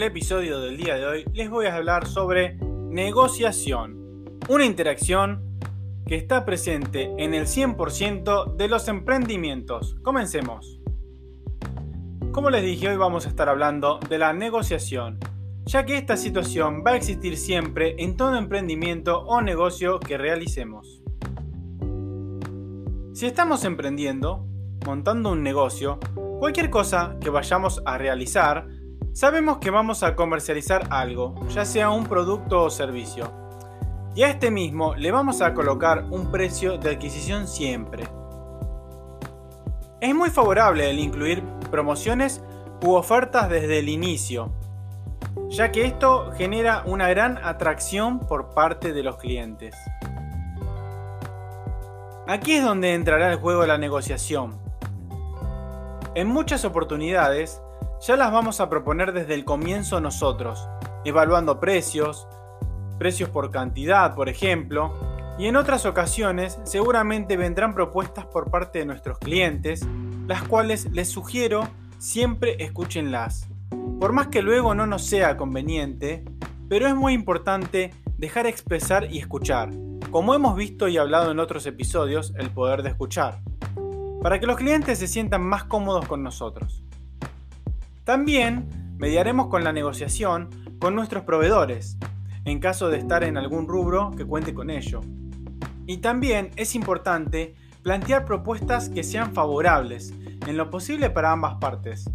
El episodio del día de hoy les voy a hablar sobre negociación, una interacción que está presente en el 100% de los emprendimientos. Comencemos. Como les dije, hoy vamos a estar hablando de la negociación, ya que esta situación va a existir siempre en todo emprendimiento o negocio que realicemos. Si estamos emprendiendo, montando un negocio, cualquier cosa que vayamos a realizar, Sabemos que vamos a comercializar algo, ya sea un producto o servicio, y a este mismo le vamos a colocar un precio de adquisición siempre. Es muy favorable el incluir promociones u ofertas desde el inicio, ya que esto genera una gran atracción por parte de los clientes. Aquí es donde entrará el juego de la negociación. En muchas oportunidades, ya las vamos a proponer desde el comienzo nosotros, evaluando precios, precios por cantidad, por ejemplo, y en otras ocasiones seguramente vendrán propuestas por parte de nuestros clientes, las cuales les sugiero siempre escúchenlas. Por más que luego no nos sea conveniente, pero es muy importante dejar expresar y escuchar, como hemos visto y hablado en otros episodios, el poder de escuchar, para que los clientes se sientan más cómodos con nosotros. También mediaremos con la negociación con nuestros proveedores, en caso de estar en algún rubro que cuente con ello. Y también es importante plantear propuestas que sean favorables, en lo posible para ambas partes.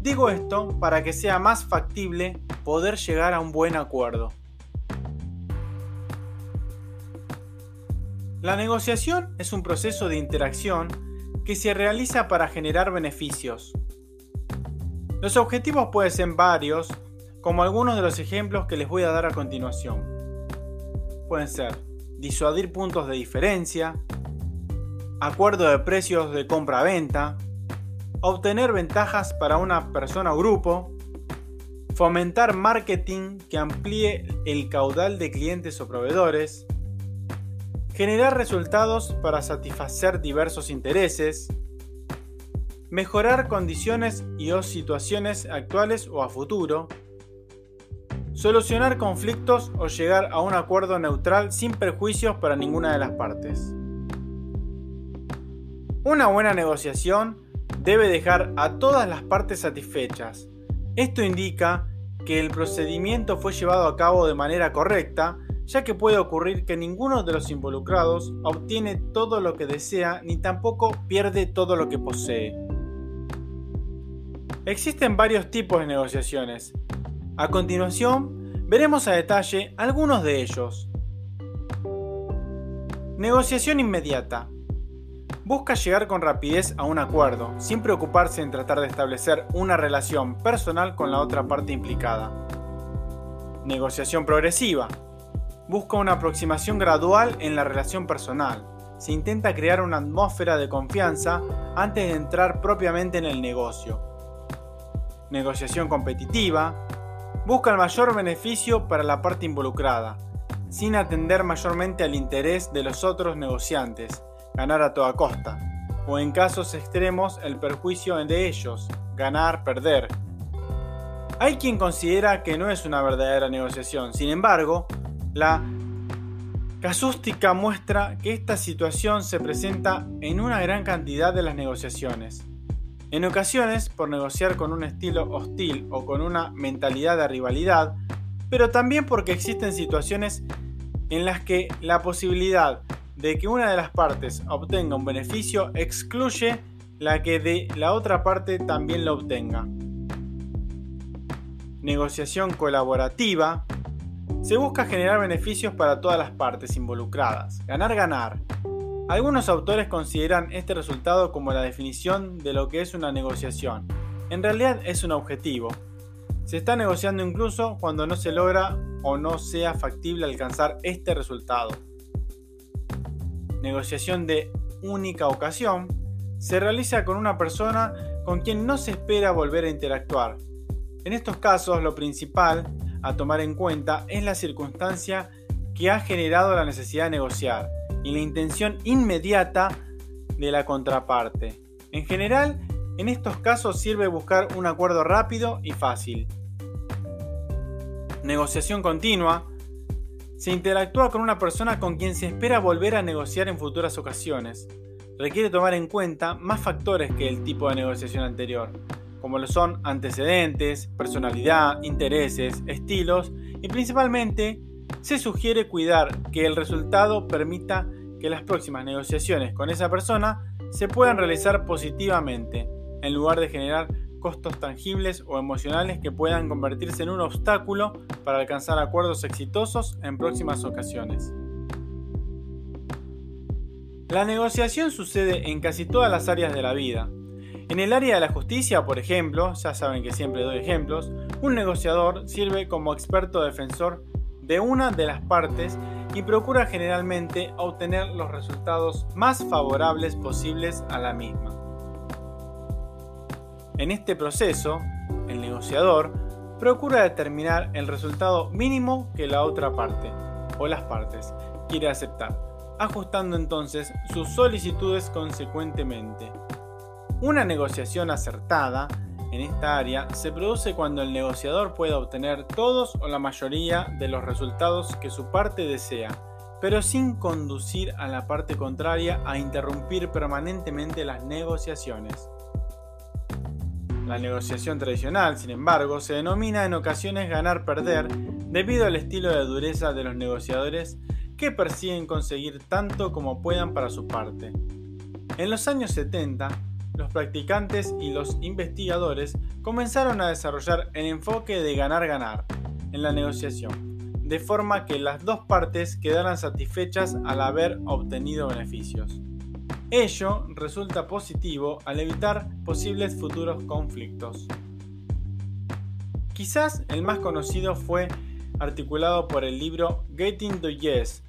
Digo esto para que sea más factible poder llegar a un buen acuerdo. La negociación es un proceso de interacción que se realiza para generar beneficios, los objetivos pueden ser varios, como algunos de los ejemplos que les voy a dar a continuación. Pueden ser disuadir puntos de diferencia, acuerdo de precios de compra-venta, obtener ventajas para una persona o grupo, fomentar marketing que amplíe el caudal de clientes o proveedores, generar resultados para satisfacer diversos intereses, mejorar condiciones y o situaciones actuales o a futuro, solucionar conflictos o llegar a un acuerdo neutral sin perjuicios para ninguna de las partes. Una buena negociación debe dejar a todas las partes satisfechas. Esto indica que el procedimiento fue llevado a cabo de manera correcta, ya que puede ocurrir que ninguno de los involucrados obtiene todo lo que desea ni tampoco pierde todo lo que posee. Existen varios tipos de negociaciones. A continuación, veremos a detalle algunos de ellos. Negociación inmediata. Busca llegar con rapidez a un acuerdo, sin preocuparse en tratar de establecer una relación personal con la otra parte implicada. Negociación progresiva. Busca una aproximación gradual en la relación personal. Se intenta crear una atmósfera de confianza antes de entrar propiamente en el negocio negociación competitiva, busca el mayor beneficio para la parte involucrada, sin atender mayormente al interés de los otros negociantes, ganar a toda costa, o en casos extremos el perjuicio de ellos, ganar, perder. Hay quien considera que no es una verdadera negociación, sin embargo, la Casústica muestra que esta situación se presenta en una gran cantidad de las negociaciones. En ocasiones por negociar con un estilo hostil o con una mentalidad de rivalidad, pero también porque existen situaciones en las que la posibilidad de que una de las partes obtenga un beneficio excluye la que de la otra parte también lo obtenga. Negociación colaborativa se busca generar beneficios para todas las partes involucradas, ganar, ganar. Algunos autores consideran este resultado como la definición de lo que es una negociación. En realidad es un objetivo. Se está negociando incluso cuando no se logra o no sea factible alcanzar este resultado. Negociación de única ocasión se realiza con una persona con quien no se espera volver a interactuar. En estos casos lo principal a tomar en cuenta es la circunstancia que ha generado la necesidad de negociar y la intención inmediata de la contraparte. En general, en estos casos sirve buscar un acuerdo rápido y fácil. Negociación continua. Se interactúa con una persona con quien se espera volver a negociar en futuras ocasiones. Requiere tomar en cuenta más factores que el tipo de negociación anterior, como lo son antecedentes, personalidad, intereses, estilos y principalmente se sugiere cuidar que el resultado permita que las próximas negociaciones con esa persona se puedan realizar positivamente, en lugar de generar costos tangibles o emocionales que puedan convertirse en un obstáculo para alcanzar acuerdos exitosos en próximas ocasiones. La negociación sucede en casi todas las áreas de la vida, en el área de la justicia, por ejemplo, ya saben que siempre doy ejemplos, un negociador sirve como experto defensor de una de las partes y procura generalmente obtener los resultados más favorables posibles a la misma. En este proceso, el negociador procura determinar el resultado mínimo que la otra parte, o las partes, quiere aceptar, ajustando entonces sus solicitudes consecuentemente. Una negociación acertada en esta área se produce cuando el negociador puede obtener todos o la mayoría de los resultados que su parte desea, pero sin conducir a la parte contraria a interrumpir permanentemente las negociaciones. La negociación tradicional, sin embargo, se denomina en ocasiones ganar-perder debido al estilo de dureza de los negociadores que persiguen conseguir tanto como puedan para su parte. En los años 70, los practicantes y los investigadores comenzaron a desarrollar el enfoque de ganar-ganar en la negociación, de forma que las dos partes quedaran satisfechas al haber obtenido beneficios. Ello resulta positivo al evitar posibles futuros conflictos. Quizás el más conocido fue articulado por el libro Getting the Yes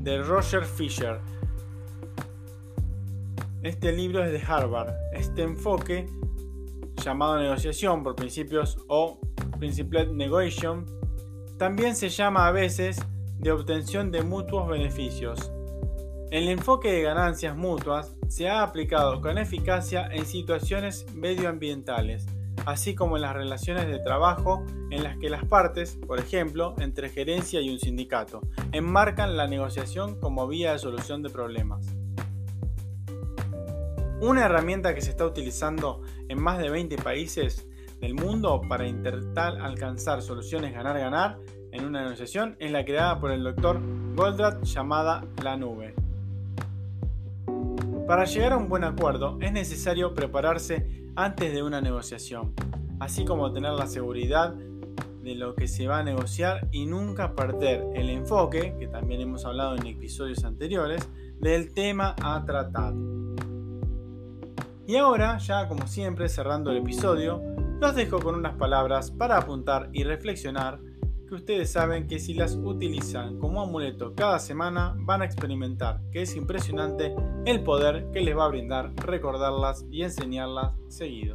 de Roger Fisher, este libro es de Harvard. Este enfoque, llamado negociación por principios o Principlet Negotiation, también se llama a veces de obtención de mutuos beneficios. El enfoque de ganancias mutuas se ha aplicado con eficacia en situaciones medioambientales, así como en las relaciones de trabajo en las que las partes, por ejemplo, entre gerencia y un sindicato, enmarcan la negociación como vía de solución de problemas. Una herramienta que se está utilizando en más de 20 países del mundo para intentar alcanzar soluciones ganar-ganar en una negociación es la creada por el doctor Goldratt llamada la nube. Para llegar a un buen acuerdo es necesario prepararse antes de una negociación, así como tener la seguridad de lo que se va a negociar y nunca perder el enfoque, que también hemos hablado en episodios anteriores, del tema a tratar. Y ahora, ya como siempre, cerrando el episodio, los dejo con unas palabras para apuntar y reflexionar que ustedes saben que si las utilizan como amuleto cada semana van a experimentar que es impresionante el poder que les va a brindar recordarlas y enseñarlas seguido.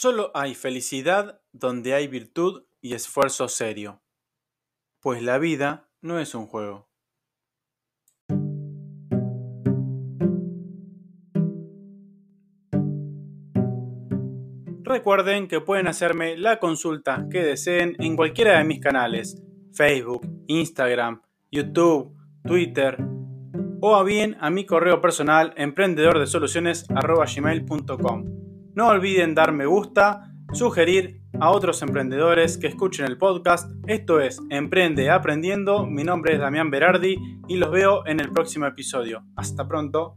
Solo hay felicidad donde hay virtud y esfuerzo serio, pues la vida no es un juego. Recuerden que pueden hacerme la consulta que deseen en cualquiera de mis canales, Facebook, Instagram, YouTube, Twitter, o bien a mi correo personal emprendedordesoluciones.com. No olviden dar me gusta, sugerir a otros emprendedores que escuchen el podcast. Esto es Emprende Aprendiendo. Mi nombre es Damián Berardi y los veo en el próximo episodio. Hasta pronto.